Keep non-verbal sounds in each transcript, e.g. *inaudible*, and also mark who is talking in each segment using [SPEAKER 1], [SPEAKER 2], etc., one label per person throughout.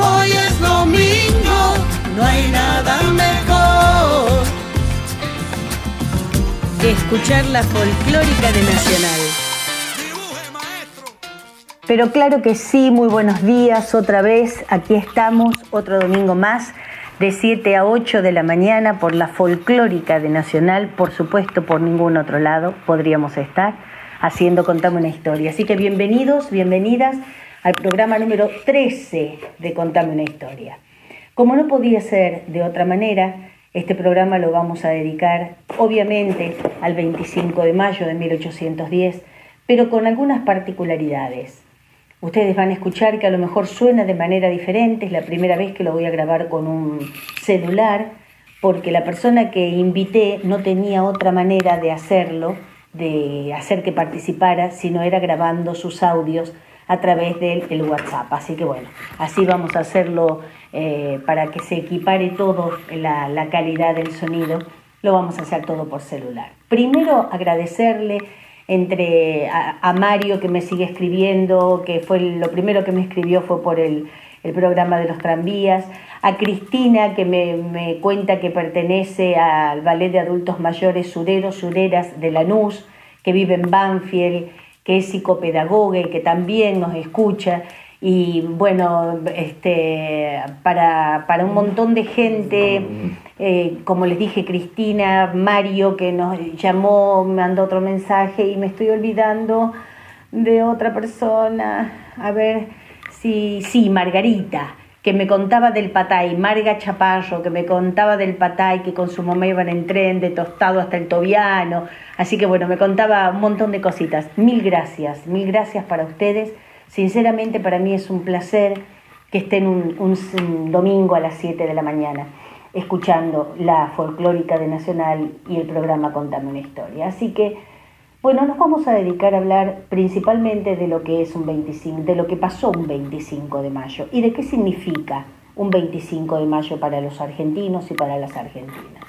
[SPEAKER 1] hoy es domingo. No hay nada mejor.
[SPEAKER 2] Que escuchar la folclórica de Nacional.
[SPEAKER 3] Pero claro que sí, muy buenos días otra vez. Aquí estamos, otro domingo más, de 7 a 8 de la mañana por la folclórica de Nacional. Por supuesto, por ningún otro lado podríamos estar haciendo Contame una historia. Así que bienvenidos, bienvenidas al programa número 13 de Contame una historia. Como no podía ser de otra manera, este programa lo vamos a dedicar obviamente al 25 de mayo de 1810, pero con algunas particularidades. Ustedes van a escuchar que a lo mejor suena de manera diferente, es la primera vez que lo voy a grabar con un celular, porque la persona que invité no tenía otra manera de hacerlo, de hacer que participara, sino era grabando sus audios a través del el WhatsApp. Así que bueno, así vamos a hacerlo eh, para que se equipare todo la, la calidad del sonido, lo vamos a hacer todo por celular. Primero agradecerle entre a, a Mario que me sigue escribiendo, que fue lo primero que me escribió fue por el, el programa de los tranvías, a Cristina que me, me cuenta que pertenece al ballet de adultos mayores Sureros, Sureras de Lanús, que vive en Banfield, que es psicopedagoga y que también nos escucha. Y bueno, este, para, para un montón de gente, eh, como les dije, Cristina, Mario, que nos llamó, me mandó otro mensaje y me estoy olvidando de otra persona. A ver, sí, sí, Margarita, que me contaba del patay, Marga Chaparro, que me contaba del patay, que con su mamá iban en tren de tostado hasta el Tobiano. Así que bueno, me contaba un montón de cositas. Mil gracias, mil gracias para ustedes. Sinceramente para mí es un placer que estén un, un- domingo a las 7 de la mañana escuchando la folclórica de Nacional y el programa Contame una historia. Así que, bueno, nos vamos a dedicar a hablar principalmente de lo que es un 25, de lo que pasó un 25 de mayo y de qué significa un 25 de mayo para los argentinos y para las argentinas.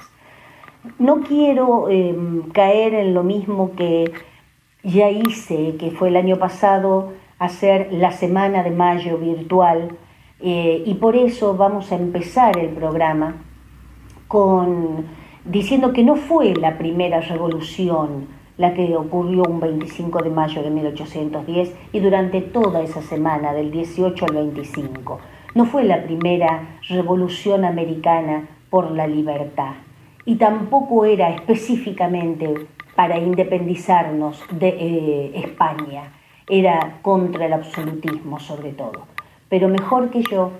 [SPEAKER 3] No quiero eh, caer en lo mismo que ya hice, que fue el año pasado, hacer la semana de mayo virtual, eh, y por eso vamos a empezar el programa con diciendo que no fue la primera revolución la que ocurrió un 25 de mayo de 1810 y durante toda esa semana del 18 al 25. No fue la primera revolución americana por la libertad y tampoco era específicamente para independizarnos de eh, España, era contra el absolutismo sobre todo. Pero mejor que yo,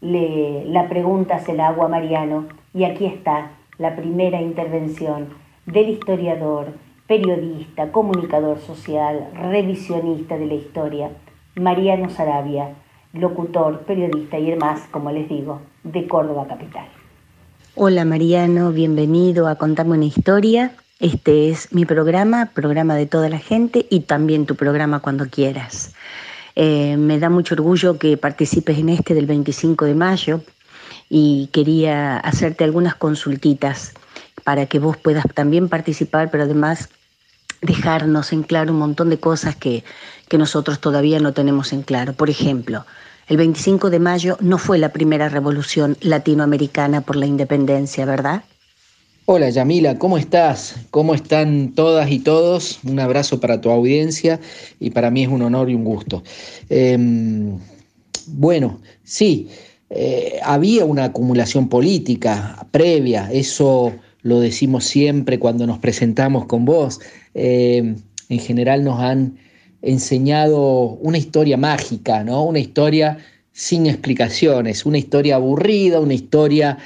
[SPEAKER 3] le, la pregunta se la hago a Mariano y aquí está la primera intervención del historiador, periodista, comunicador social, revisionista de la historia, Mariano Sarabia, locutor, periodista y demás, como les digo, de Córdoba Capital.
[SPEAKER 2] Hola Mariano, bienvenido a Contarme una historia. Este es mi programa, programa de toda la gente y también tu programa cuando quieras. Eh, me da mucho orgullo que participes en este del 25 de mayo y quería hacerte algunas consultitas para que vos puedas también participar, pero además dejarnos en claro un montón de cosas que, que nosotros todavía no tenemos en claro. Por ejemplo, el 25 de mayo no fue la primera revolución latinoamericana por la independencia, ¿verdad?
[SPEAKER 4] Hola Yamila, ¿cómo estás? ¿Cómo están todas y todos? Un abrazo para tu audiencia y para mí es un honor y un gusto. Eh, bueno, sí, eh, había una acumulación política previa, eso lo decimos siempre cuando nos presentamos con vos. Eh, en general nos han enseñado una historia mágica, ¿no? Una historia sin explicaciones, una historia aburrida, una historia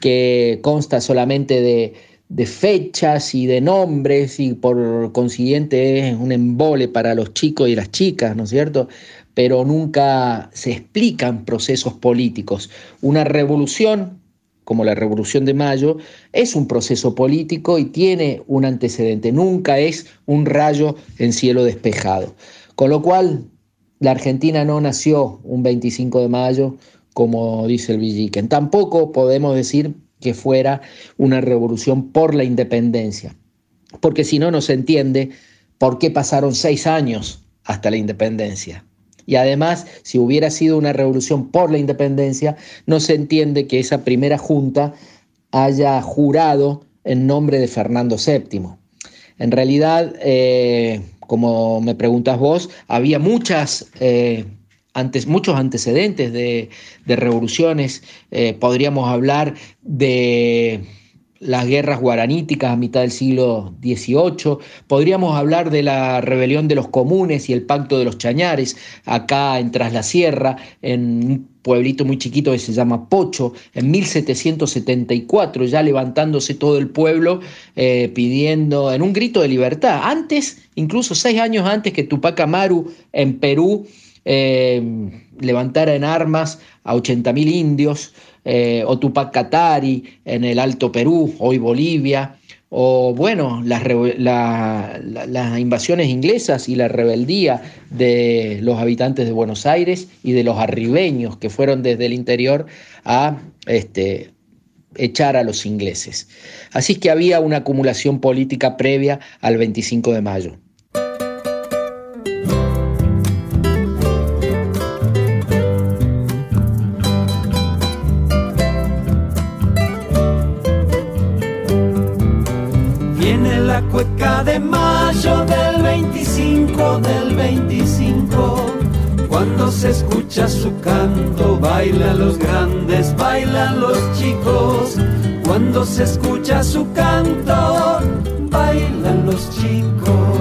[SPEAKER 4] que consta solamente de, de fechas y de nombres y por consiguiente es un embole para los chicos y las chicas, ¿no es cierto? Pero nunca se explican procesos políticos. Una revolución, como la Revolución de Mayo, es un proceso político y tiene un antecedente, nunca es un rayo en cielo despejado. Con lo cual, la Argentina no nació un 25 de mayo, como dice el Villiquen. Tampoco podemos decir que fuera una revolución por la independencia, porque si no, no se entiende por qué pasaron seis años hasta la independencia. Y además, si hubiera sido una revolución por la independencia, no se entiende que esa primera junta haya jurado en nombre de Fernando VII. En realidad, eh, como me preguntas vos, había muchas eh, antes, muchos antecedentes de, revoluciones. Eh, podríamos hablar de las guerras guaraníticas a mitad del siglo XVIII. Podríamos hablar de la rebelión de los comunes y el pacto de los chañares, acá en Tras la Sierra, en un pueblito muy chiquito que se llama Pocho, en 1774, ya levantándose todo el pueblo eh, pidiendo, en un grito de libertad. Antes, incluso seis años antes que Tupac Amaru en Perú, eh, levantara en armas a 80.000 indios, eh, o Tupac Katari en el Alto Perú, hoy Bolivia, o bueno, las, las, invasiones inglesas y la rebeldía de los habitantes de Buenos Aires y de los arribeños que fueron desde el interior a este, echar a los ingleses. Así que había una acumulación política previa al 25 de mayo.
[SPEAKER 1] Se escucha su canto, bailan los grandes, bailan los chicos. Cuando se escucha su canto, bailan los chicos.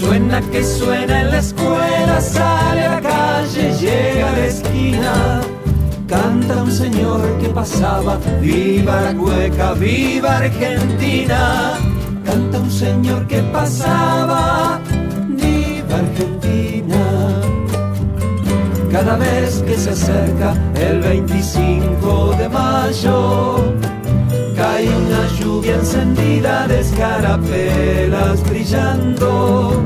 [SPEAKER 1] Suena que suena en la escuela, sale a la calle, llega a la esquina. Canta un señor que pasaba, viva la cueca, viva Argentina canta un señor que pasaba, viva Argentina. Cada vez que se acerca el 25 de mayo, cae una lluvia encendida de escarapelas brillando.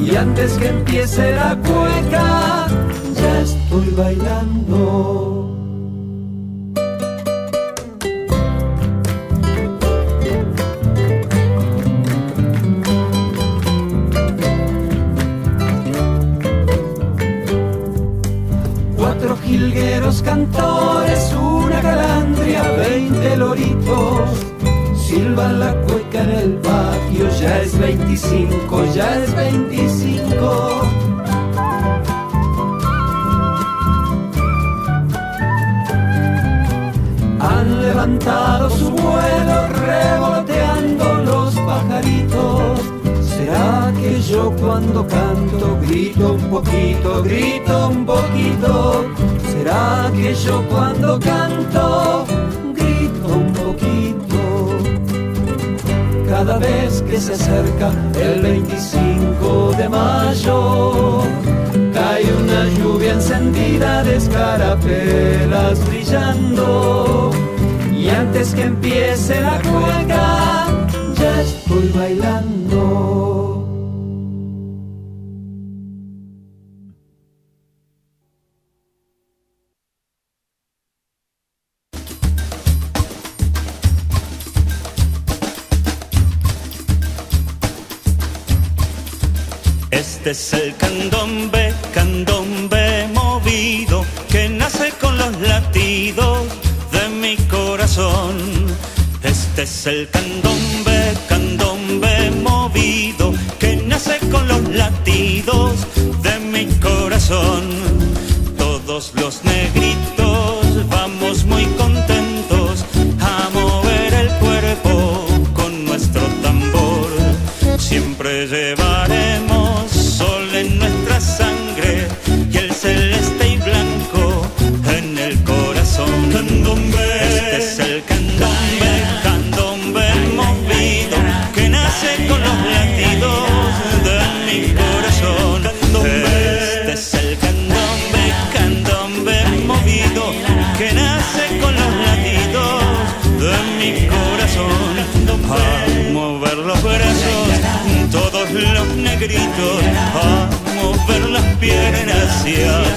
[SPEAKER 1] Y antes que empiece la cueca, ya estoy bailando. Cantores, una calandria, veinte loritos. Silban la cueca en el patio, ya es 25, ya es 25. Han levantado su vuelo revoloteando cuando canto grito un poquito, grito un poquito? ¿Será que yo cuando canto grito un poquito? Cada vez que se acerca el 25 de mayo, cae una lluvia encendida de escarapelas brillando. Y antes que empiece la cueca,
[SPEAKER 5] es el candombe, candombe movido que nace con los latidos de mi corazón. Este es el candombe, candombe movido que nace con los latidos de mi corazón. Todos los negritos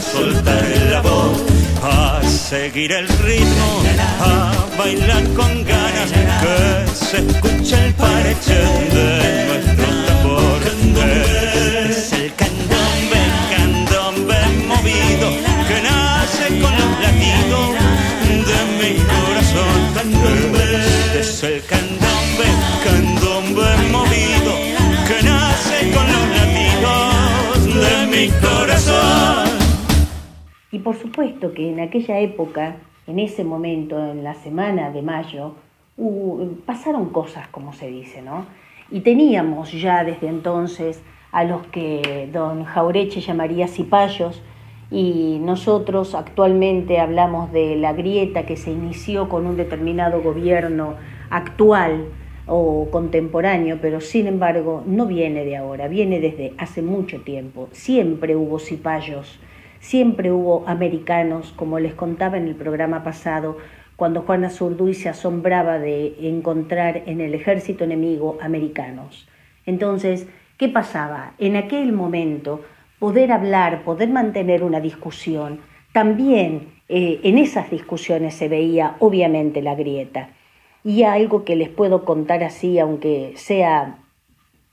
[SPEAKER 5] soltar la voz, a seguir el ritmo, a bailar con ganas, que se escuche el pareche de nuestro tambor. Es el candombe, candombe movido, que nace con los latidos de mi corazón. Es el candombe
[SPEAKER 3] Y por supuesto que en aquella época, en ese momento, en la semana de mayo, pasaron cosas, como se dice, ¿no? Y teníamos ya desde entonces a los que don Jaureche llamaría cipayos, y nosotros actualmente hablamos de la grieta que se inició con un determinado gobierno actual o contemporáneo, pero sin embargo no viene de ahora, viene desde hace mucho tiempo. Siempre hubo cipayos, siempre hubo americanos, como les contaba en el programa pasado, cuando Juana Zurduy se asombraba de encontrar en el ejército enemigo americanos. Entonces, ¿qué pasaba? En aquel momento, poder hablar, poder mantener una discusión, también eh, en esas discusiones se veía obviamente la grieta. Y algo que les puedo contar así, aunque sea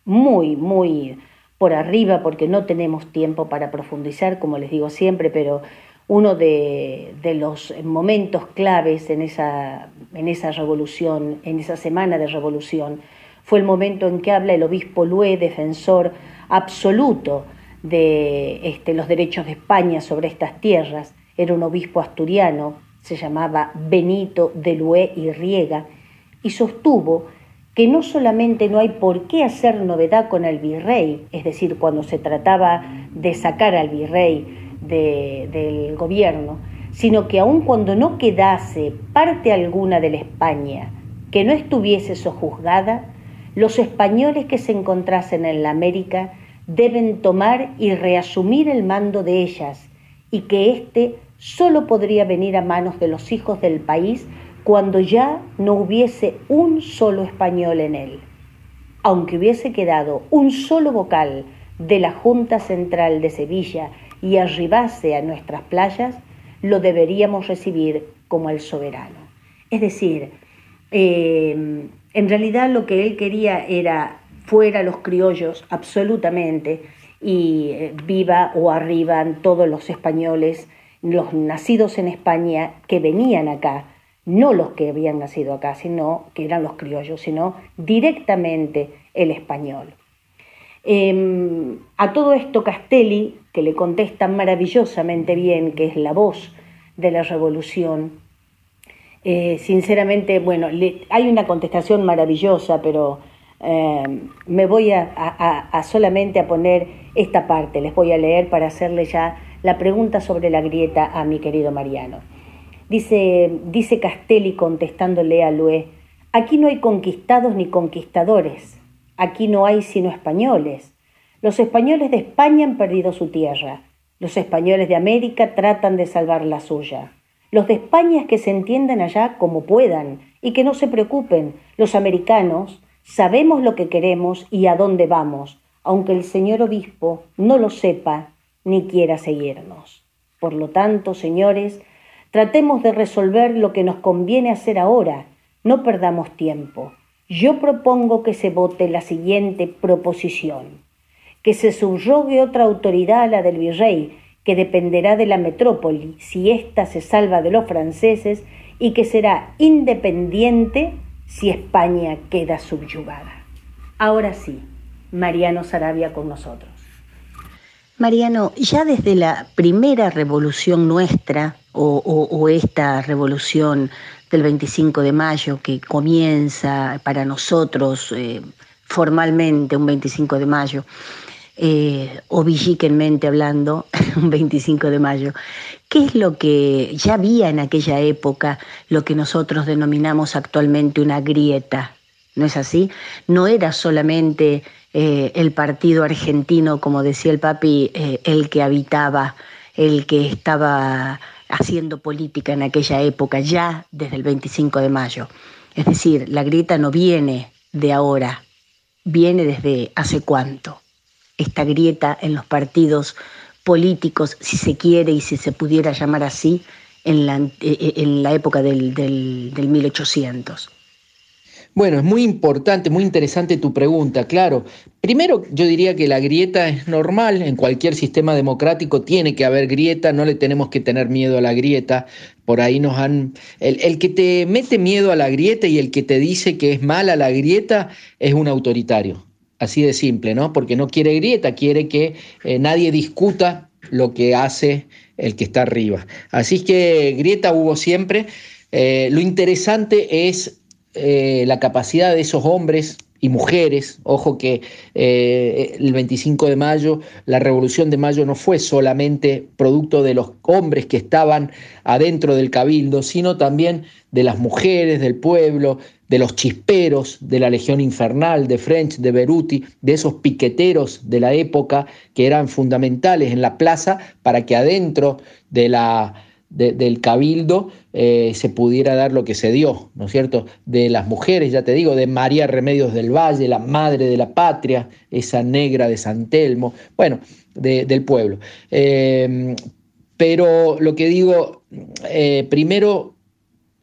[SPEAKER 3] muy, muy por arriba, porque no tenemos tiempo para profundizar, como les digo siempre, pero uno de, los momentos claves en esa, en esa revolución, en esa semana de revolución, fue el momento en que habla el obispo Lué, defensor absoluto de este, los derechos de España sobre estas tierras. Era un obispo asturiano, se llamaba Benito de Lué y Riega, y sostuvo que no solamente no hay por qué hacer novedad con el virrey, es decir, cuando se trataba de sacar al virrey de, del gobierno, sino que aun cuando no quedase parte alguna de la España que no estuviese sojuzgada, los españoles que se encontrasen en la América deben tomar y reasumir el mando de ellas y que éste solo podría venir a manos de los hijos del país cuando ya no hubiese un solo español en él. Aunque hubiese quedado un solo vocal de la Junta Central de Sevilla y arribase a nuestras playas, lo deberíamos recibir como el soberano. Es decir, eh, en realidad lo que él quería era fuera los criollos absolutamente y eh, viva o arriban todos los españoles, los nacidos en España que venían acá, no los que habían nacido acá, sino que eran los criollos, sino directamente el español. Eh, a todo esto Castelli, que le contesta maravillosamente bien, que es la voz de la revolución, eh, sinceramente, bueno, le, hay una contestación maravillosa, pero eh, me voy a, solamente a poner esta parte, les voy a leer para hacerle ya la pregunta sobre la grieta a mi querido Mariano. Dice, dice Castelli contestándole a Lué, aquí no hay conquistados ni conquistadores, aquí no hay sino españoles. Los españoles de España han perdido su tierra, los españoles de América tratan de salvar la suya. Los de España es que se entiendan allá como puedan y que no se preocupen. Los americanos sabemos lo que queremos y a dónde vamos, aunque el señor obispo no lo sepa ni quiera seguirnos. Por lo tanto, señores, tratemos de resolver lo que nos conviene hacer ahora, no perdamos tiempo. Yo propongo que se vote la siguiente proposición, que se subrogue otra autoridad a la del virrey, que dependerá de la metrópoli si ésta se salva de los franceses y que será independiente si España queda subyugada. Ahora sí, Mariano Sarabia con nosotros.
[SPEAKER 2] Mariano, ya desde la primera revolución nuestra, o, esta revolución del 25 de mayo que comienza para nosotros eh, formalmente un 25 de mayo, eh, o villiquenmente hablando, *laughs* un 25 de mayo, ¿qué es lo que ya había en aquella época, lo que nosotros denominamos actualmente una grieta? ¿No es así? No era solamente eh, el partido argentino, como decía el papi, eh, el que habitaba, el que estaba haciendo política en aquella época, ya desde el 25 de mayo. Es decir, la grieta no viene de ahora, viene desde hace cuánto esta grieta en los partidos políticos, si se quiere y si se pudiera llamar así, en la, en la época del, del 1800.
[SPEAKER 4] Bueno, es muy importante, muy interesante tu pregunta, claro. Primero, yo diría que la grieta es normal, en cualquier sistema democrático tiene que haber grieta, no le tenemos que tener miedo a la grieta. Por ahí nos han... El, que te mete miedo a la grieta y el que te dice que es mala la grieta es un autoritario, así de simple, ¿no? Porque no quiere grieta, quiere que eh, nadie discuta lo que hace el que está arriba. Así que grieta hubo siempre. Eh, lo interesante es eh, la capacidad de esos hombres y mujeres, ojo que eh, el 25 de mayo, la revolución de mayo no fue solamente producto de los hombres que estaban adentro del cabildo, sino también de las mujeres del pueblo, de los chisperos de la Legión Infernal, de French, de Beruti, de esos piqueteros de la época que eran fundamentales en la plaza para que adentro de la del cabildo eh, se pudiera dar lo que se dio, ¿no es cierto? De las mujeres, ya te digo, de María Remedios del Valle, la madre de la patria, esa negra de San Telmo, bueno, del pueblo. Eh, pero lo que digo, eh, primero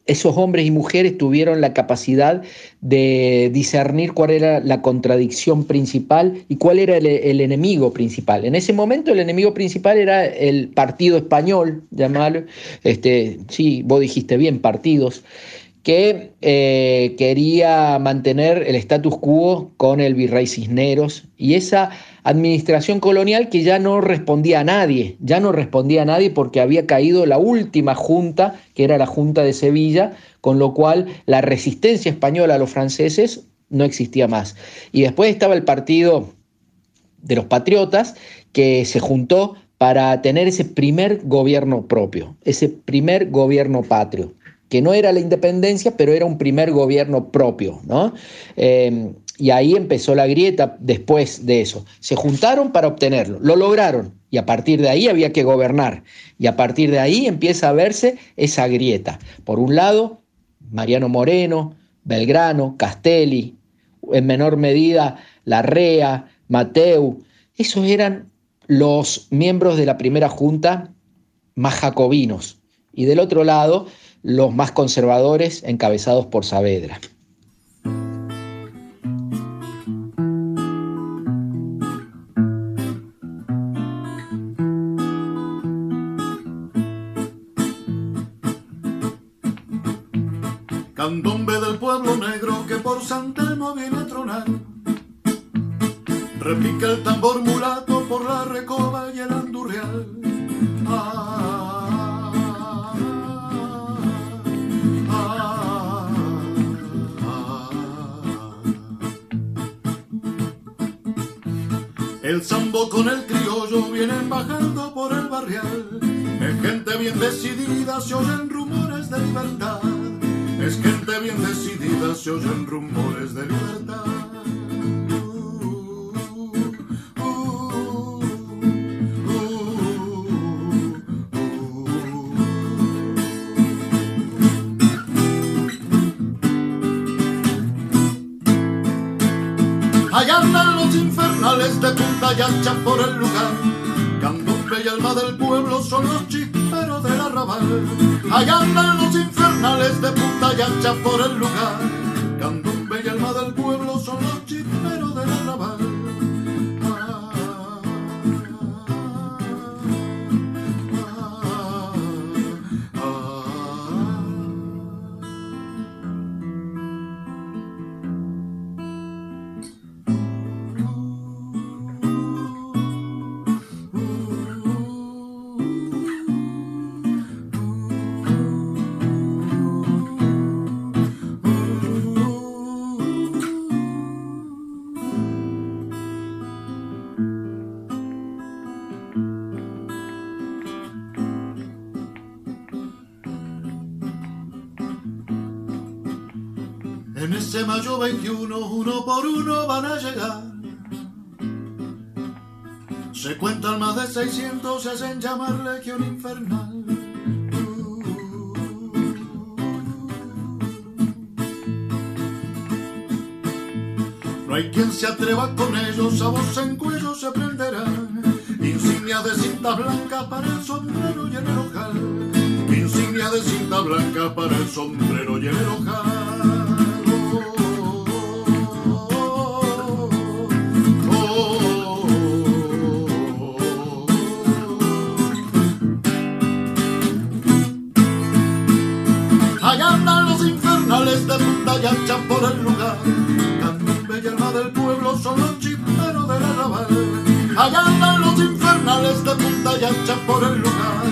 [SPEAKER 4] esos hombres y mujeres tuvieron la capacidad de discernir cuál era la contradicción principal y cuál era el, enemigo principal. En ese momento el enemigo principal era el partido español, llamarlo, este, sí, vos dijiste bien, partidos, que eh, quería mantener el status quo con el virrey Cisneros y esa administración colonial que ya no respondía a nadie, ya no respondía a nadie porque había caído la última junta, que era la Junta de Sevilla, con lo cual la resistencia española a los franceses no existía más. Y después estaba el partido de los patriotas que se juntó para tener ese primer gobierno propio, ese primer gobierno patrio que no era la independencia, pero era un primer gobierno propio, ¿no? Eh, y ahí empezó la grieta después de eso. Se juntaron para obtenerlo, lo lograron y a partir de ahí había que gobernar. Y a partir de ahí empieza a verse esa grieta. Por un lado, Mariano Moreno, Belgrano, Castelli, en menor medida Larrea, Mateu, esos eran los miembros de la primera junta más jacobinos. Y del otro lado, los más conservadores encabezados por Saavedra.
[SPEAKER 6] Negro que por San Telmo viene a tronar. Repica el tambor mulato por la recoba y el andurrial. Ah, ah, ah, el sambo con el criollo vienen bajando por el barrial. Es gente bien decidida, se oyen rumores de libertad. Es gente bien decidida, se oyen rumores de libertad. Allá andan los infernales de Punta Yancha por el lugar. Candombe y alma del pueblo son los chisperos del arrabal. Allá andan de Punta Yancha por el lugar. Candombe y alma del pueblo son Mayo 21, uno por uno van a llegar. Se cuentan más de 600, se hacen llamar Legión Infernal. No hay quien se atreva con ellos, a voz en cuello se prenderán. Insignia de cinta blanca para el sombrero y el ojal. Insignia de cinta blanca para el sombrero y el ojal. Ancha por el lugar. Candombe y alma del pueblo son los chisperos del arrabal. Allá andan los infernales de punta y ancha por el lugar.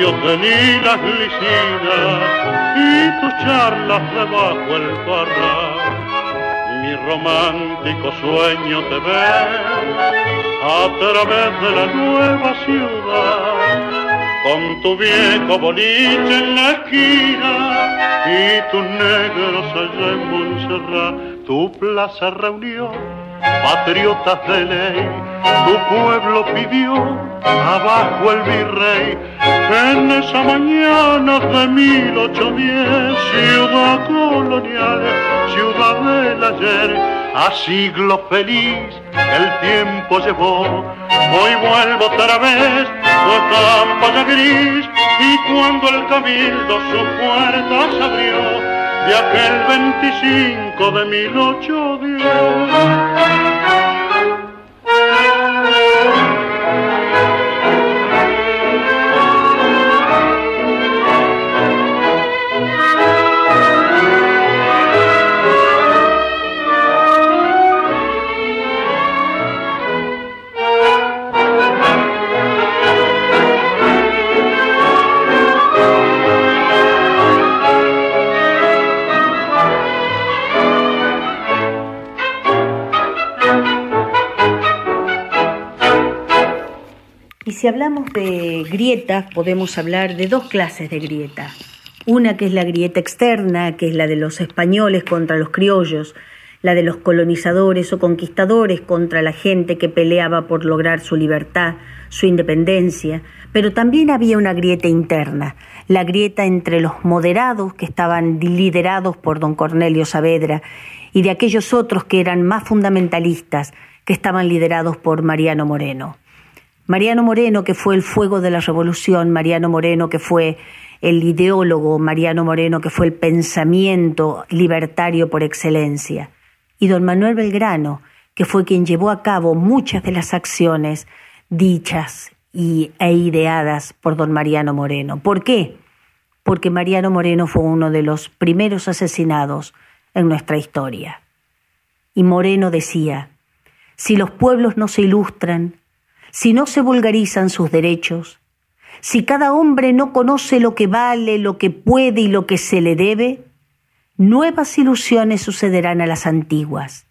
[SPEAKER 7] Patios de lilas lisinas y tus charlas debajo el parral. Mi romántico sueño te ve a través de la nueva ciudad con tu viejo boliche en la esquina y tus negros allá en Montserrat, tu plaza reunió patriotas de ley, tu pueblo pidió abajo el virrey, en esa mañana de 1810, ciudad colonial, ciudad del ayer, a siglo feliz el tiempo llevó, hoy vuelvo otra vez, tu estampa ya gris, y cuando el cabildo sus puertas abrió, de aquel 25 de 1810.
[SPEAKER 3] Si hablamos de grietas, podemos hablar de dos clases de grieta. Una que es la grieta externa, que es la de los españoles contra los criollos, la de los colonizadores o conquistadores contra la gente que peleaba por lograr su libertad, su independencia, pero también había una grieta interna, la grieta entre los moderados que estaban liderados por don Cornelio Saavedra y de aquellos otros que eran más fundamentalistas, que estaban liderados por Mariano Moreno. Mariano Moreno, que fue el fuego de la revolución, Mariano Moreno, que fue el ideólogo, Mariano Moreno, que fue el pensamiento libertario por excelencia, y don Manuel Belgrano, que fue quien llevó a cabo muchas de las acciones dichas y, e ideadas por don Mariano Moreno. ¿Por qué? Porque Mariano Moreno fue uno de los primeros asesinados en nuestra historia. Y Moreno decía, si los pueblos no se ilustran, si no se vulgarizan sus derechos, si cada hombre no conoce lo que vale, lo que puede y lo que se le debe, nuevas ilusiones sucederán a las antiguas.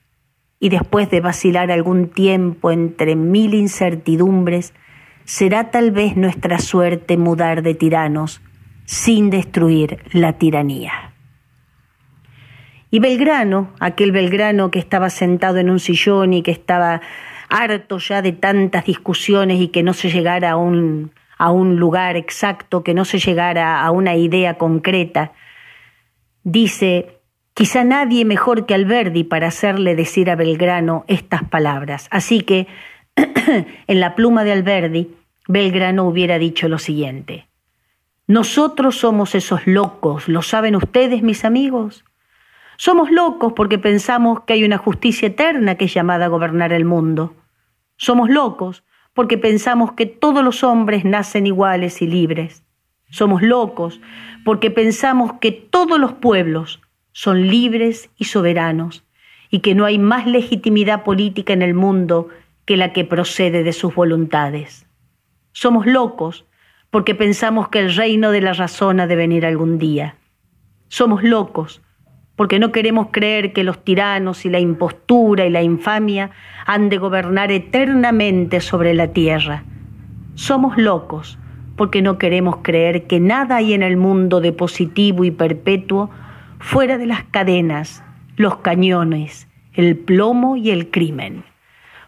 [SPEAKER 3] Y después de vacilar algún tiempo entre mil incertidumbres, será tal vez nuestra suerte mudar de tiranos sin destruir la tiranía. Y Belgrano, aquel Belgrano que estaba sentado en un sillón y que estaba harto ya de tantas discusiones y que no se llegara a un, a un lugar exacto, que no se llegara a una idea concreta, dice, quizá nadie mejor que Alberdi para hacerle decir a Belgrano estas palabras. Así que *clears throat* en la pluma de Alberdi, Belgrano hubiera dicho lo siguiente. Nosotros somos esos locos, ¿lo saben ustedes, mis amigos? Somos locos porque pensamos que hay una justicia eterna que es llamada a gobernar el mundo. Somos locos porque pensamos que todos los hombres nacen iguales y libres. Somos locos porque pensamos que todos los pueblos son libres y soberanos y que no hay más legitimidad política en el mundo que la que procede de sus voluntades. Somos locos porque pensamos que el reino de la razón ha de venir algún día. Somos locos porque no queremos creer que los tiranos y la impostura y la infamia han de gobernar eternamente sobre la tierra. Somos locos porque no queremos creer que nada hay en el mundo de positivo y perpetuo fuera de las cadenas, los cañones, el plomo y el crimen.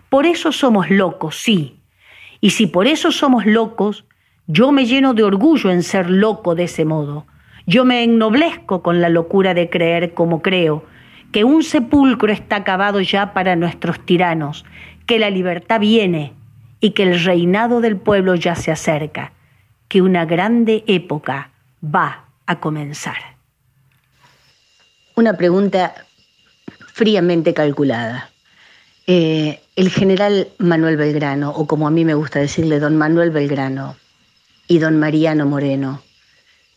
[SPEAKER 3] Por eso somos locos, sí. Y si por eso somos locos, yo me lleno de orgullo en ser loco de ese modo, yo me ennoblezco con la locura de creer como creo, que un sepulcro está acabado ya para nuestros tiranos, que la libertad viene y que el reinado del pueblo ya se acerca, que una grande época va a comenzar.
[SPEAKER 2] Una pregunta fríamente calculada. Eh, el general Manuel Belgrano, o como a mí me gusta decirle, don Manuel Belgrano y don Mariano Moreno,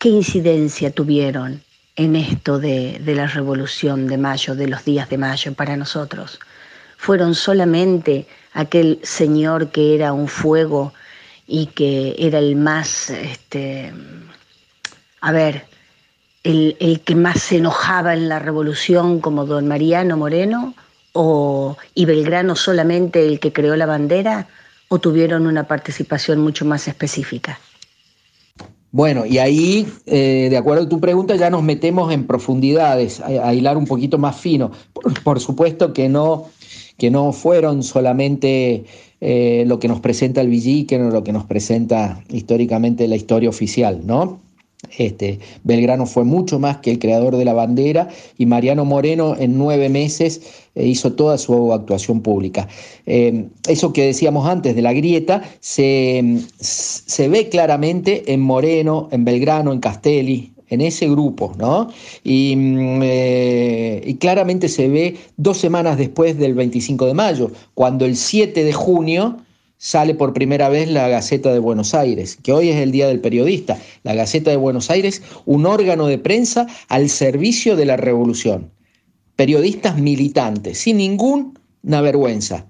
[SPEAKER 2] ¿Qué incidencia tuvieron en esto de, la revolución de mayo, de los días de mayo para nosotros? ¿Fueron solamente aquel señor que era un fuego y que era el más, este, a ver, el, el, que más se enojaba en la revolución como don Mariano Moreno? ¿O, ¿Y Belgrano solamente el que creó la bandera? ¿O tuvieron una participación mucho más específica?
[SPEAKER 4] Bueno, y ahí, eh, de acuerdo a tu pregunta, ya nos metemos en profundidades, a, hilar un poquito más fino. Por, supuesto que no, que no fueron solamente eh, lo que nos presenta el que no lo que nos presenta históricamente la historia oficial, ¿no? Este, Belgrano fue mucho más que el creador de la bandera y Mariano Moreno en nueve meses eh, hizo toda su actuación pública. Eh, eso que decíamos antes de la grieta se, se, ve claramente en Moreno, en Belgrano, en Castelli, en ese grupo, ¿no? Y, mm, eh, y, claramente se ve dos semanas después del 25 de mayo, cuando el 7 de junio sale por primera vez la Gaceta de Buenos Aires, que hoy es el Día del Periodista. La Gaceta de Buenos Aires, un órgano de prensa al servicio de la revolución. Periodistas militantes, sin ninguna vergüenza.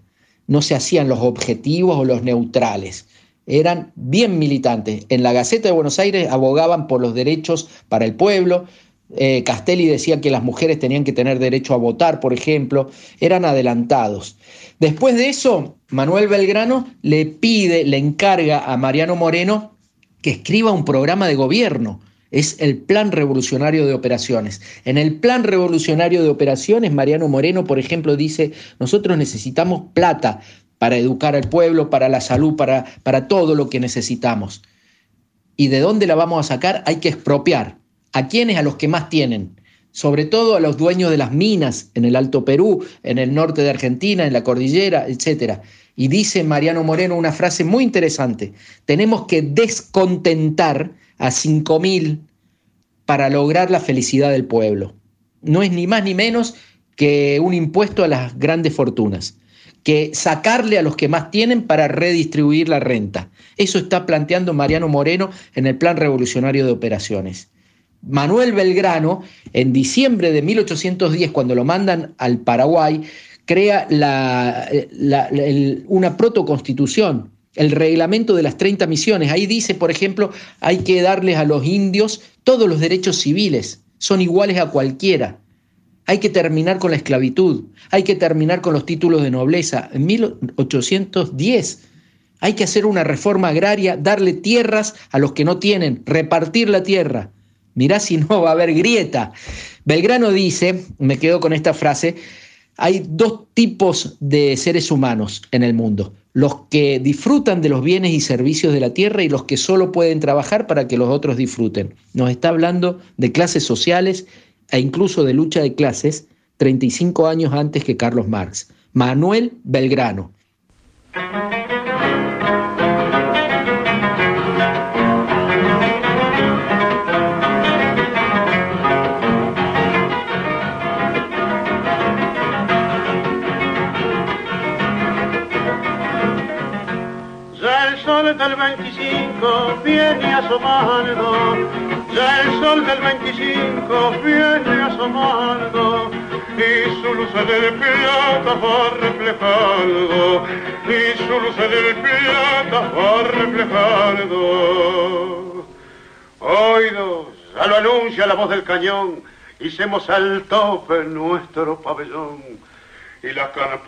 [SPEAKER 4] No se hacían los objetivos o los neutrales. Eran bien militantes. En la Gaceta de Buenos Aires abogaban por los derechos para el pueblo, eh, Castelli decía que las mujeres tenían que tener derecho a votar, por ejemplo, eran adelantados. Después de eso, Manuel Belgrano le pide, le encarga a Mariano Moreno que escriba un programa de gobierno. Es el Plan Revolucionario de Operaciones. En el Plan Revolucionario de Operaciones, Mariano Moreno, por ejemplo, dice, nosotros necesitamos plata para educar al pueblo, para la salud, para, para todo lo que necesitamos. ¿Y de dónde la vamos a sacar? Hay que expropiar. ¿A quiénes? A los que más tienen sobre todo a los dueños de las minas en el Alto Perú, en el norte de Argentina, en la cordillera, etc. Y dice Mariano Moreno una frase muy interesante, tenemos que descontentar a 5.000 para lograr la felicidad del pueblo. No es ni más ni menos que un impuesto a las grandes fortunas. que sacarle a los que más tienen para redistribuir la renta. Eso está planteando Mariano Moreno en el Plan Revolucionario de Operaciones. Manuel Belgrano, en diciembre de 1810, cuando lo mandan al Paraguay, crea una protoconstitución, el reglamento de las 30 misiones. Ahí dice, por ejemplo, hay que darles a los indios todos los derechos civiles, son iguales a cualquiera. Hay que terminar con la esclavitud, hay que terminar con los títulos de nobleza. En 1810 hay que hacer una reforma agraria, darle tierras a los que no tienen, repartir la tierra. Mirá si no va a haber grieta. Belgrano dice, me quedo con esta frase, hay dos tipos de seres humanos en el mundo, los que disfrutan de los bienes y servicios de la tierra y los que solo pueden trabajar para que los otros disfruten. Nos está hablando de clases sociales e incluso de lucha de clases 35 años antes que Carlos Marx. Manuel Belgrano.
[SPEAKER 8] Del 25 viene asomando, ya el sol del 25 viene asomando, y su luz del plata va reflejando, y su luz del plata va reflejando. Oídos, ya lo anuncia la voz del cañón, hicemos al tope nuestro pabellón, y la campana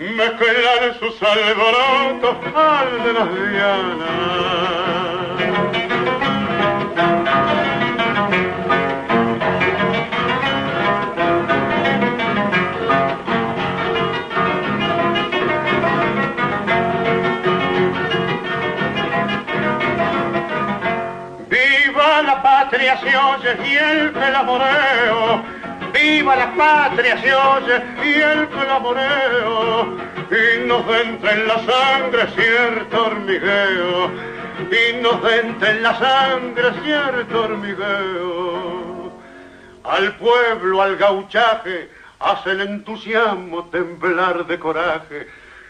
[SPEAKER 8] mezclan sus alborotos al de las dianas. Patria se oye y el clamoreo, inocente en la sangre cierto hormigueo, inocente en la sangre cierto hormigueo. Al pueblo, al gauchaje, hace el entusiasmo temblar de coraje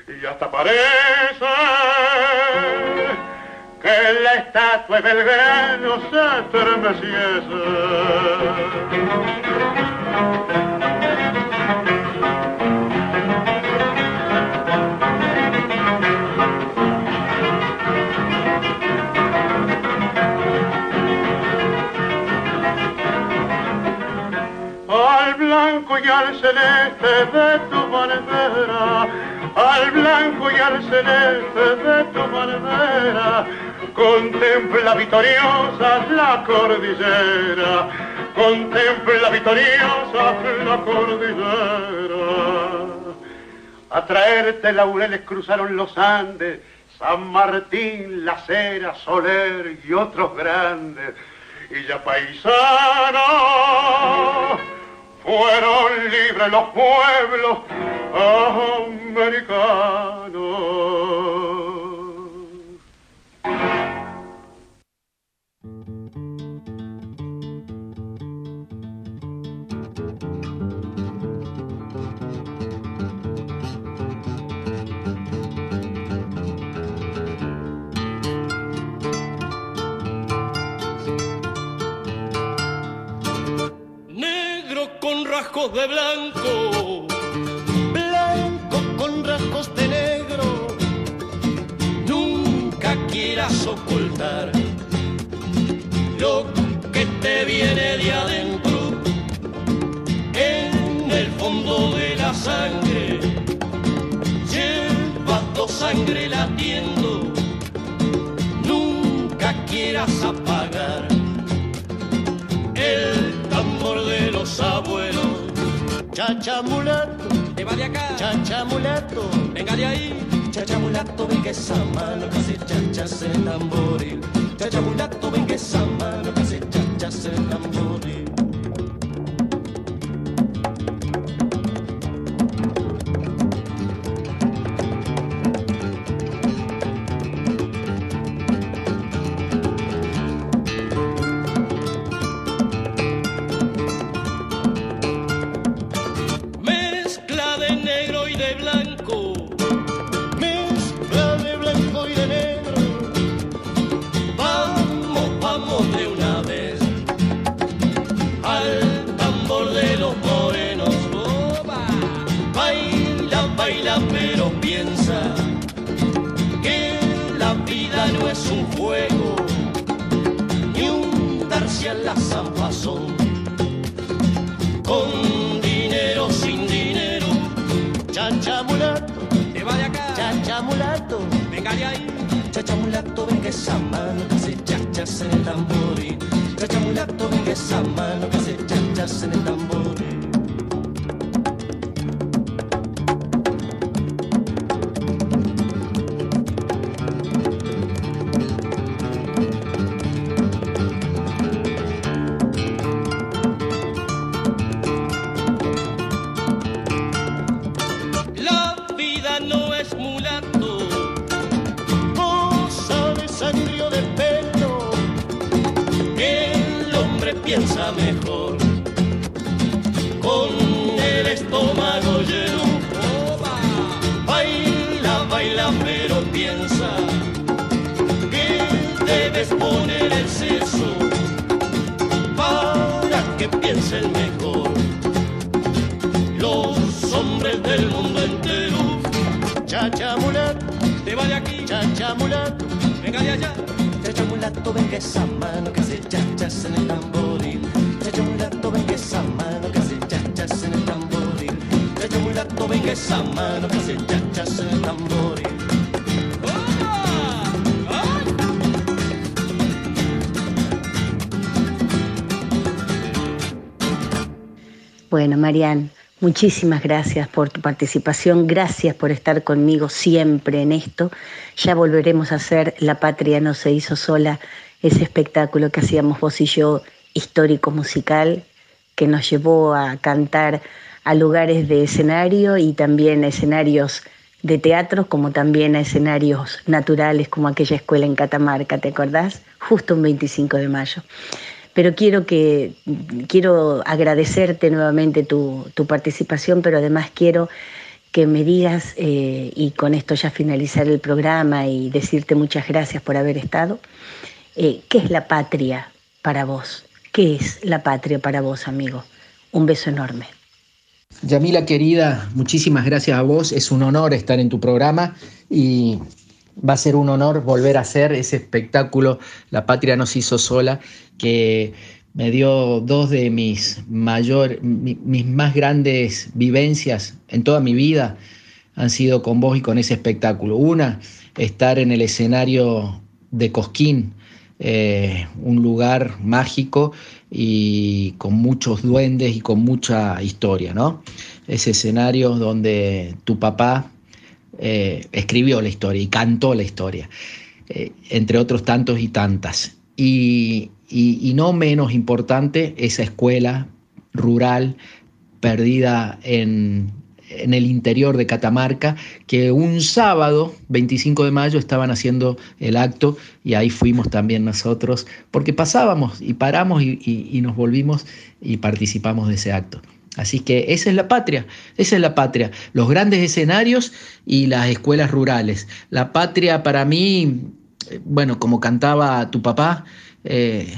[SPEAKER 8] y hasta parece que la estatua de Belgrano se estremeciese. Blanco y al celeste de tu bandera, al blanco y al celeste de tu bandera, contempla victoriosa la cordillera, contempla victoriosa la cordillera. A traerte laureles cruzaron los Andes, San Martín, La Cera, Soler y otros grandes. Y ya paisano, fueron libres los pueblos americanos.
[SPEAKER 9] Rasgos de blanco, blanco con rasgos de negro. Nunca quieras ocultar lo que te viene de adentro, en el fondo de la sangre. Llevas tu sangre latiendo, nunca quieras apagar el tambor de los abuelos. Chachamulato, te va de acá. Chachamulato, venga de ahí. Chachamulato, ven que esa mano casi chachas el tamboril. Chachamulato, ven que esa mano
[SPEAKER 6] mulato, venga de ahí, chacha mulato, venga esa mano que hace chachas en el tamboril, chacha mulato, venga esa mano que hace chachas en el tamboril.
[SPEAKER 3] Marian, muchísimas gracias por tu participación, gracias por estar conmigo siempre en esto. Ya volveremos a hacer La Patria no se hizo sola, ese espectáculo que hacíamos vos y yo, histórico musical, que nos llevó a cantar a lugares de escenario y también a escenarios de teatro, como también a escenarios naturales, como aquella escuela en Catamarca, ¿te acordás? Justo un 25 de mayo pero quiero que quiero agradecerte nuevamente tu, tu participación, pero además quiero que me digas, eh, y con esto ya finalizar el programa y decirte muchas gracias por haber estado, eh, ¿qué es la patria para vos? ¿Qué es la patria para vos, amigo? Un beso enorme.
[SPEAKER 4] Yamila querida, muchísimas gracias a vos. Es un honor estar en tu programa y va a ser un honor volver a hacer ese espectáculo La Patria nos hizo sola, que me dio dos de mis mayor, mi- mis más grandes vivencias en toda mi vida han sido con vos y con ese espectáculo. Una, estar en el escenario de Cosquín, eh, un lugar mágico y con muchos duendes y con mucha historia, ¿no? Ese escenario donde tu papá eh, escribió la historia y cantó la historia, eh, entre otros tantos y tantas. Y, y- no menos importante, esa escuela rural perdida en, en el interior de Catamarca, que un sábado, 25 de mayo, estaban haciendo el acto y ahí fuimos también nosotros, porque pasábamos y paramos y, y- y nos volvimos y participamos de ese acto. Así que esa es la patria, esa es la patria, los grandes escenarios y las escuelas rurales. La patria para mí, eh, bueno, como cantaba tu papá, eh,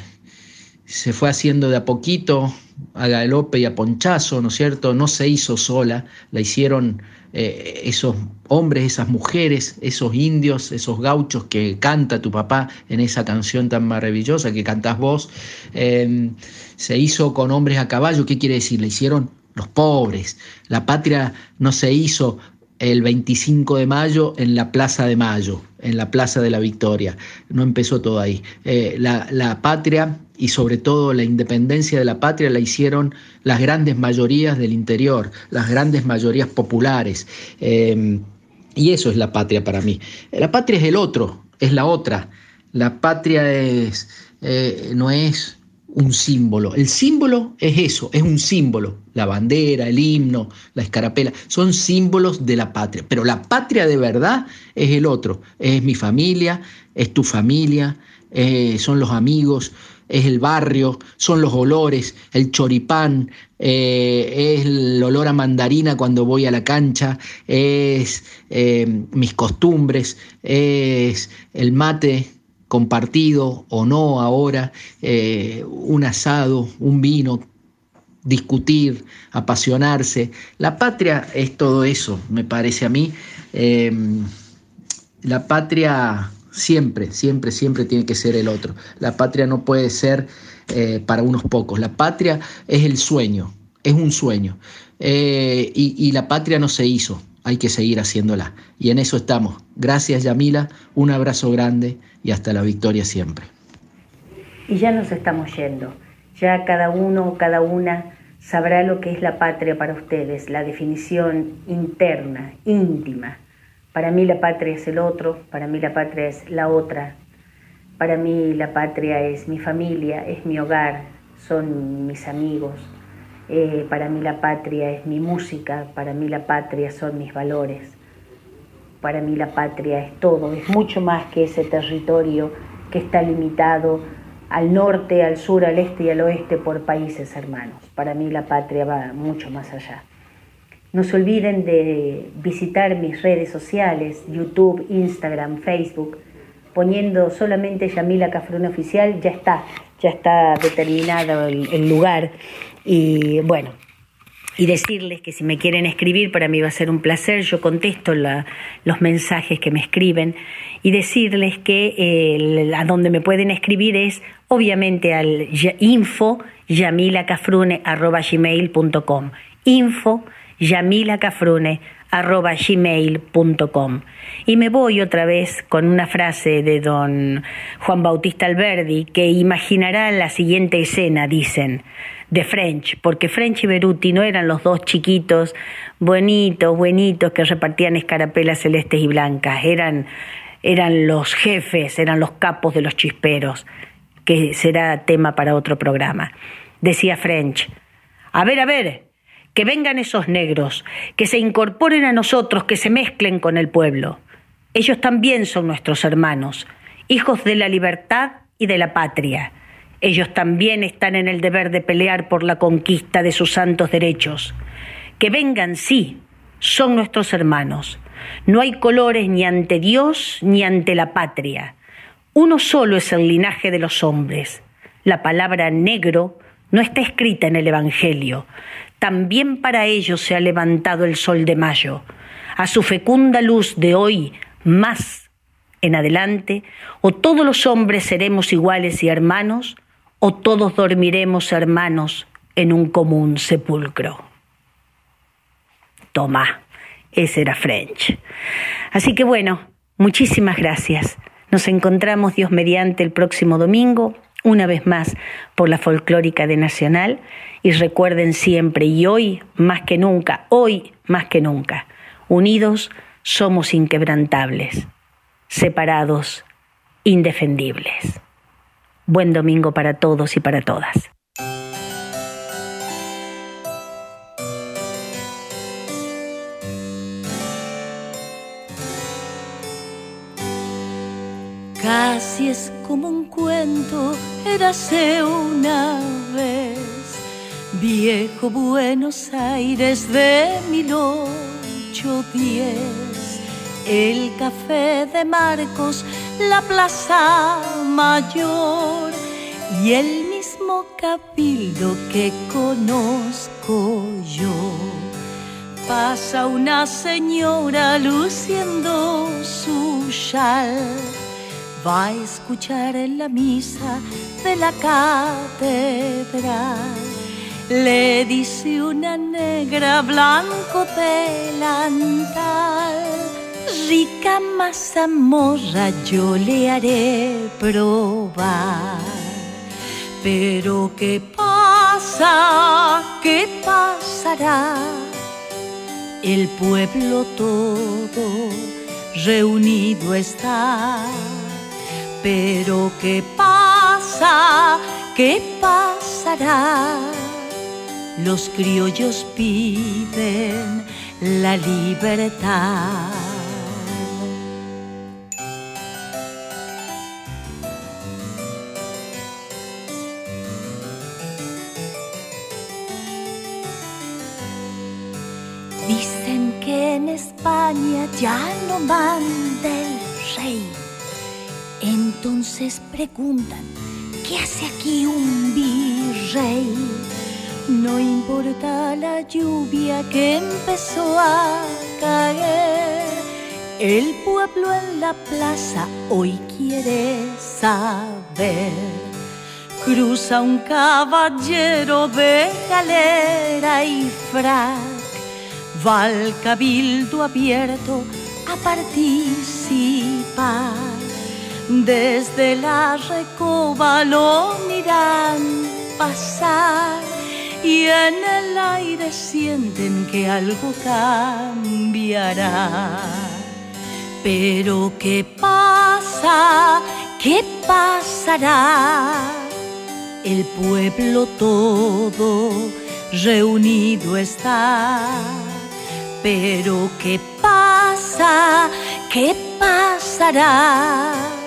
[SPEAKER 4] se fue haciendo de a poquito, a galope y a ponchazo, ¿no es cierto? No se hizo sola, la hicieron eh, esos hombres, esas mujeres, esos indios, esos gauchos que canta tu papá en esa canción tan maravillosa que cantás vos. Eh, se hizo con hombres a caballo, ¿qué quiere decir? La hicieron los pobres. La patria no se hizo el 25 de mayo en la Plaza de Mayo, en la Plaza de la Victoria. No empezó todo ahí. Eh, la, patria y sobre todo la independencia de la patria la hicieron las grandes mayorías del interior, las grandes mayorías populares. Eh, y eso es la patria para mí. La patria es el otro, es la otra. La patria es, eh, no es un símbolo. El símbolo es eso, es un símbolo. La bandera, el himno, la escarapela, son símbolos de la patria. Pero la patria de verdad es el otro. Es mi familia, es tu familia, eh, son los amigos, es el barrio, son los olores, el choripán, eh, es el olor a mandarina cuando voy a la cancha, es eh, mis costumbres, es el mate compartido o no ahora, eh, un asado, un vino, discutir, apasionarse. La patria es todo eso, me parece a mí. Eh, la patria Siempre, siempre, siempre tiene que ser el otro. La patria no puede ser eh, para unos pocos. La patria es el sueño, es un sueño. Eh, y la patria no se hizo, hay que seguir haciéndola. Y en eso estamos. Gracias Yamila, un abrazo grande y hasta la victoria siempre.
[SPEAKER 3] Y ya nos estamos yendo. Ya cada uno, cada una sabrá lo que es la patria para ustedes, la definición interna, íntima. Para mí la patria es el otro, para mí la patria es la otra, para mí la patria es mi familia, es mi hogar, son mis amigos, eh, para mí la patria es mi música, para mí la patria son mis valores, para mí la patria es todo, es mucho más que ese territorio que está limitado al norte, al sur, al este y al oeste por países hermanos. Para mí la patria va mucho más allá. No se olviden de visitar mis redes sociales, YouTube, Instagram, Facebook, poniendo solamente Yamila Cafrón Oficial, ya está, ya está determinado el, lugar. Y bueno, y decirles que si me quieren escribir, para mí va a ser un placer, yo contesto los mensajes que me escriben y decirles que eh, a donde me pueden escribir es obviamente al info yamilacafrune.com info yamilacafrune.gmail.com Y me voy otra vez con una frase de don Juan Bautista Alberdi que imaginará la siguiente escena, dicen, de French, porque French y Beruti no eran los dos chiquitos, buenitos, buenitos, que repartían escarapelas celestes y blancas, eran, eran los jefes, eran los capos de los chisperos, que será tema para otro programa. Decía French, a ver, a ver, que vengan esos negros, que se incorporen a nosotros, que se mezclen con el pueblo. Ellos también son nuestros hermanos, hijos de la libertad y de la patria. Ellos también están en el deber de pelear por la conquista de sus santos derechos. Que vengan, sí, son nuestros hermanos. No hay colores ni ante Dios ni ante la patria. Uno solo es el linaje de los hombres. La palabra negro no está escrita en el Evangelio, también para ellos se ha levantado el sol de mayo. A su fecunda luz de hoy, más en adelante, o todos los hombres seremos iguales y hermanos, o todos dormiremos hermanos en un común sepulcro. Toma, ese era French. Así que bueno, muchísimas gracias. Nos encontramos Dios mediante el próximo domingo una vez más por la folclórica de Nacional y recuerden siempre, y hoy más que nunca, hoy más que nunca, unidos somos inquebrantables, separados, indefendibles. Buen domingo para todos y para todas.
[SPEAKER 10] Casi es como un cuento, érase una vez, viejo Buenos Aires de 1810, el café de Marcos, la plaza mayor. Y el mismo cabildo que conozco yo. Pasa una señora luciendo su chal. Va a escuchar en la misa de la catedral. Le dice una negra blanco delantal, rica mazamorra yo le haré probar. Pero ¿qué pasa? ¿Qué pasará? El pueblo todo reunido está pero ¿qué pasa? ¿Qué pasará? Los criollos piden la libertad. Dicen que en España ya no manda el rey entonces preguntan, ¿qué hace aquí un virrey? No importa la lluvia que empezó a caer, El pueblo en la plaza hoy quiere saber. Cruza un caballero de galera y frac, va al cabildo abierto a participar. Desde la recoba lo miran pasar y en el aire sienten que algo cambiará. Pero ¿qué pasa? ¿Qué pasará? El pueblo todo reunido está. Pero ¿qué pasa? ¿Qué pasará?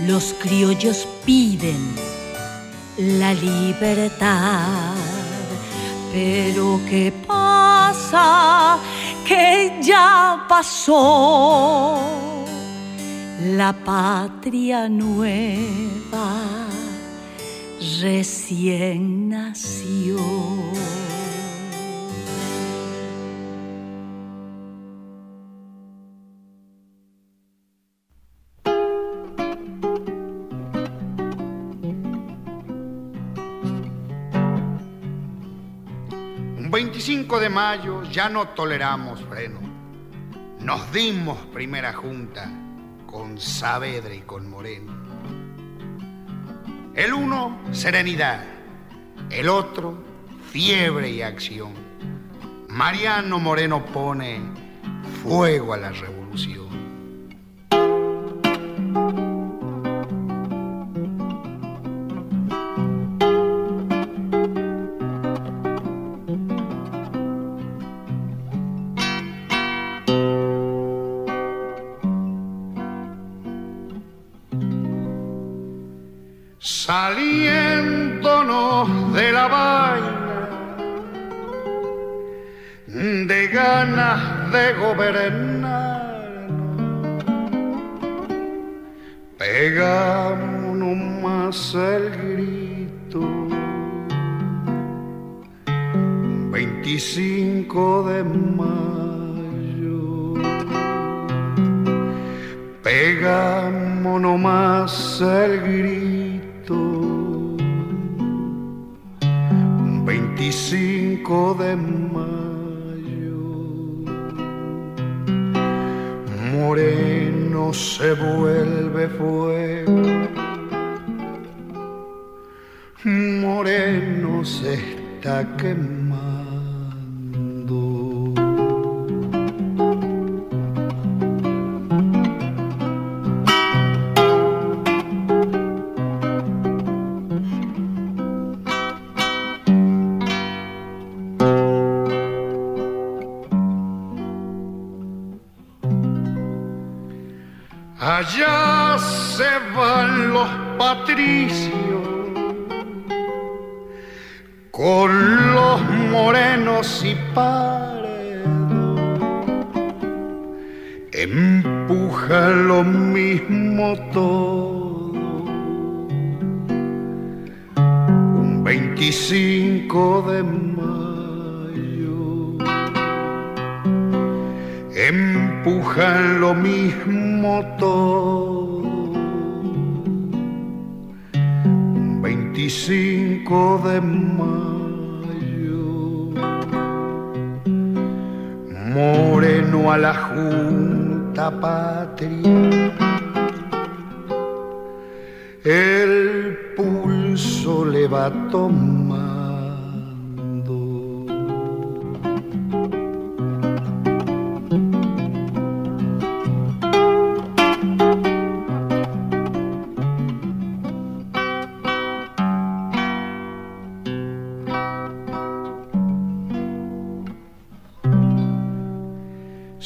[SPEAKER 10] Los criollos piden la libertad. Pero ¿qué pasa? Que ya pasó la patria nueva recién nació.
[SPEAKER 11] 25 de mayo ya no toleramos freno. Nos dimos primera junta con Saavedra y con Moreno. El uno, serenidad. El otro, fiebre y acción. Mariano Moreno pone fuego a la revolución. Ganas de gobernar, pegamos más el grito. 25 de mayo, pegamos más el grito. 25 de mayo, moreno se vuelve fuego, moreno se está quemando.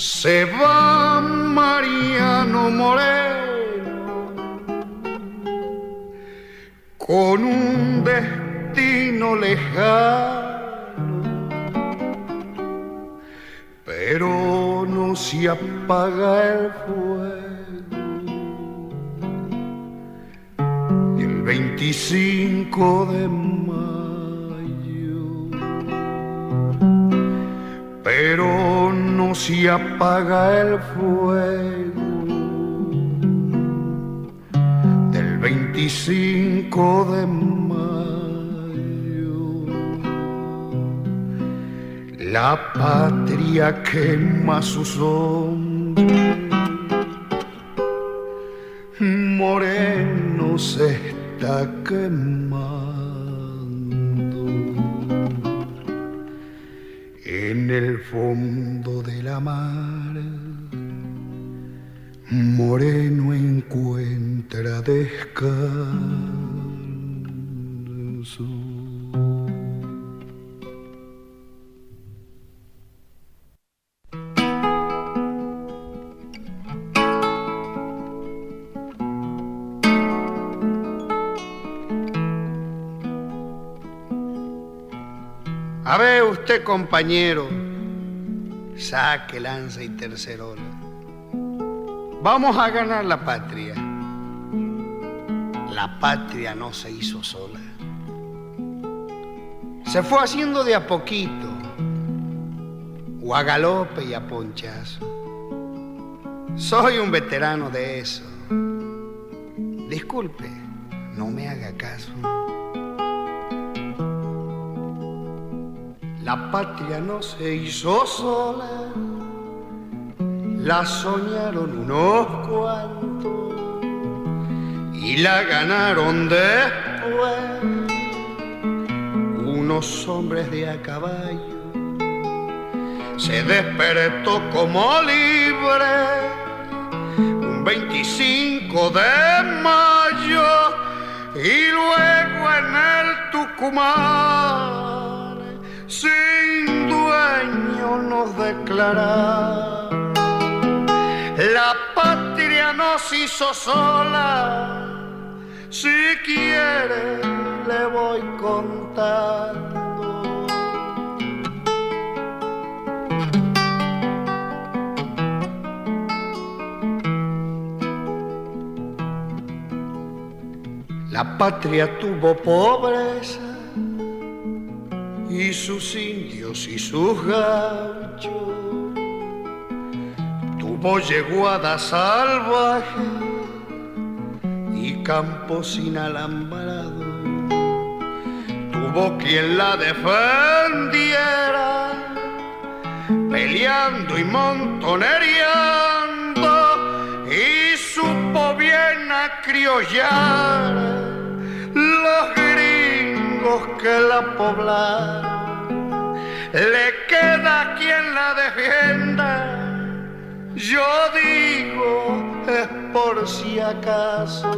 [SPEAKER 11] Se va Mariano Moreno con un destino lejano, pero no se apaga el fuego. El 25 de mayo, pero no se apaga el fuego del 25 de mayo. La patria quema sus hombres, moreno se está quemando. En el fondo de la mar, moreno encuentra descanso. A ver usted, compañero, saque, lanza y tercerola. Vamos a ganar la patria. La patria no se hizo sola. Se fue haciendo de a poquito, o a galope y a ponchazo. Soy un veterano de eso. Disculpe, no me haga caso. La patria no se hizo sola, la soñaron unos cuantos y la ganaron después unos hombres de a caballo. Se despertó como libre un 25 de mayo y luego en el Tucumán sin dueño nos declara. La patria nos hizo sola, si quiere le voy contando. La patria tuvo pobreza y sus indios y sus gauchos. Tuvo yeguada salvaje y campos sin alambrado. Tuvo quien la defendiera, peleando y montonereando, y supo bien acriollar los que la poblaron, le queda quien la defienda. Yo digo es por si acaso.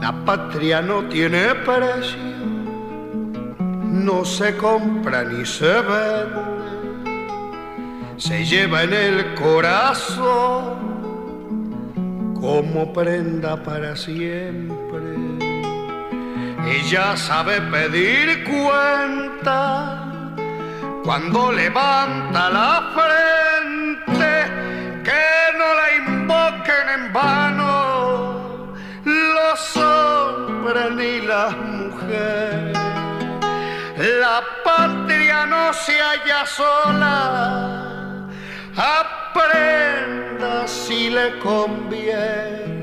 [SPEAKER 11] La patria no tiene precio, no se compra ni se vende se lleva en el corazón como prenda para siempre. Ella sabe pedir cuenta cuando levanta la frente, que no la invoquen en vano los hombres ni las mujeres. La patria no se halla sola aprenda si le conviene.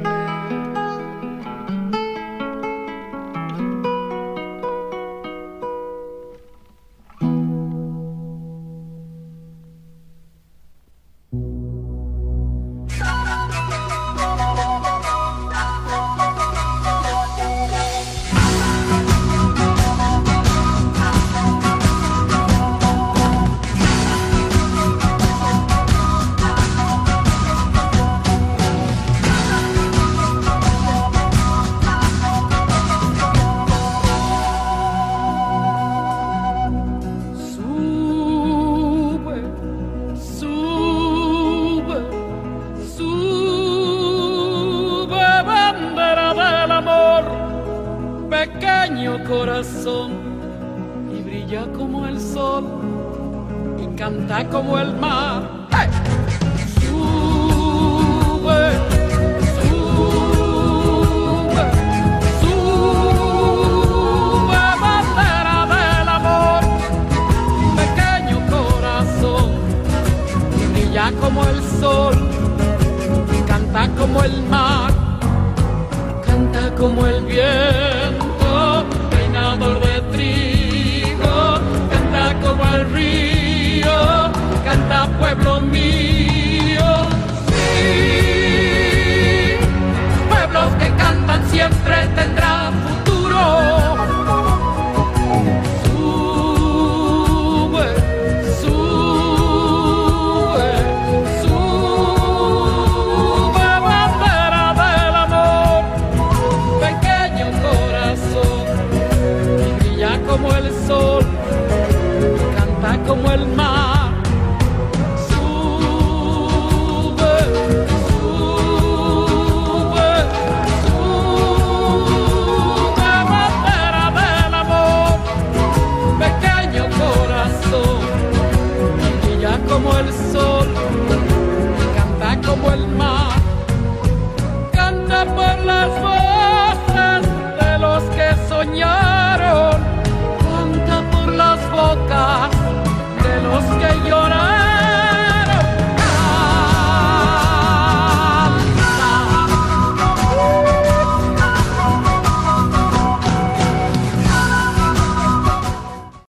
[SPEAKER 12] Brilla como el sol, y canta como el mar. Sube, sube, sube bandera del amor, un pequeño corazón. Brilla como el sol, y canta como el mar, canta como el bien. al río, canta pueblo mío. Sí, pueblos que cantan siempre tendrán.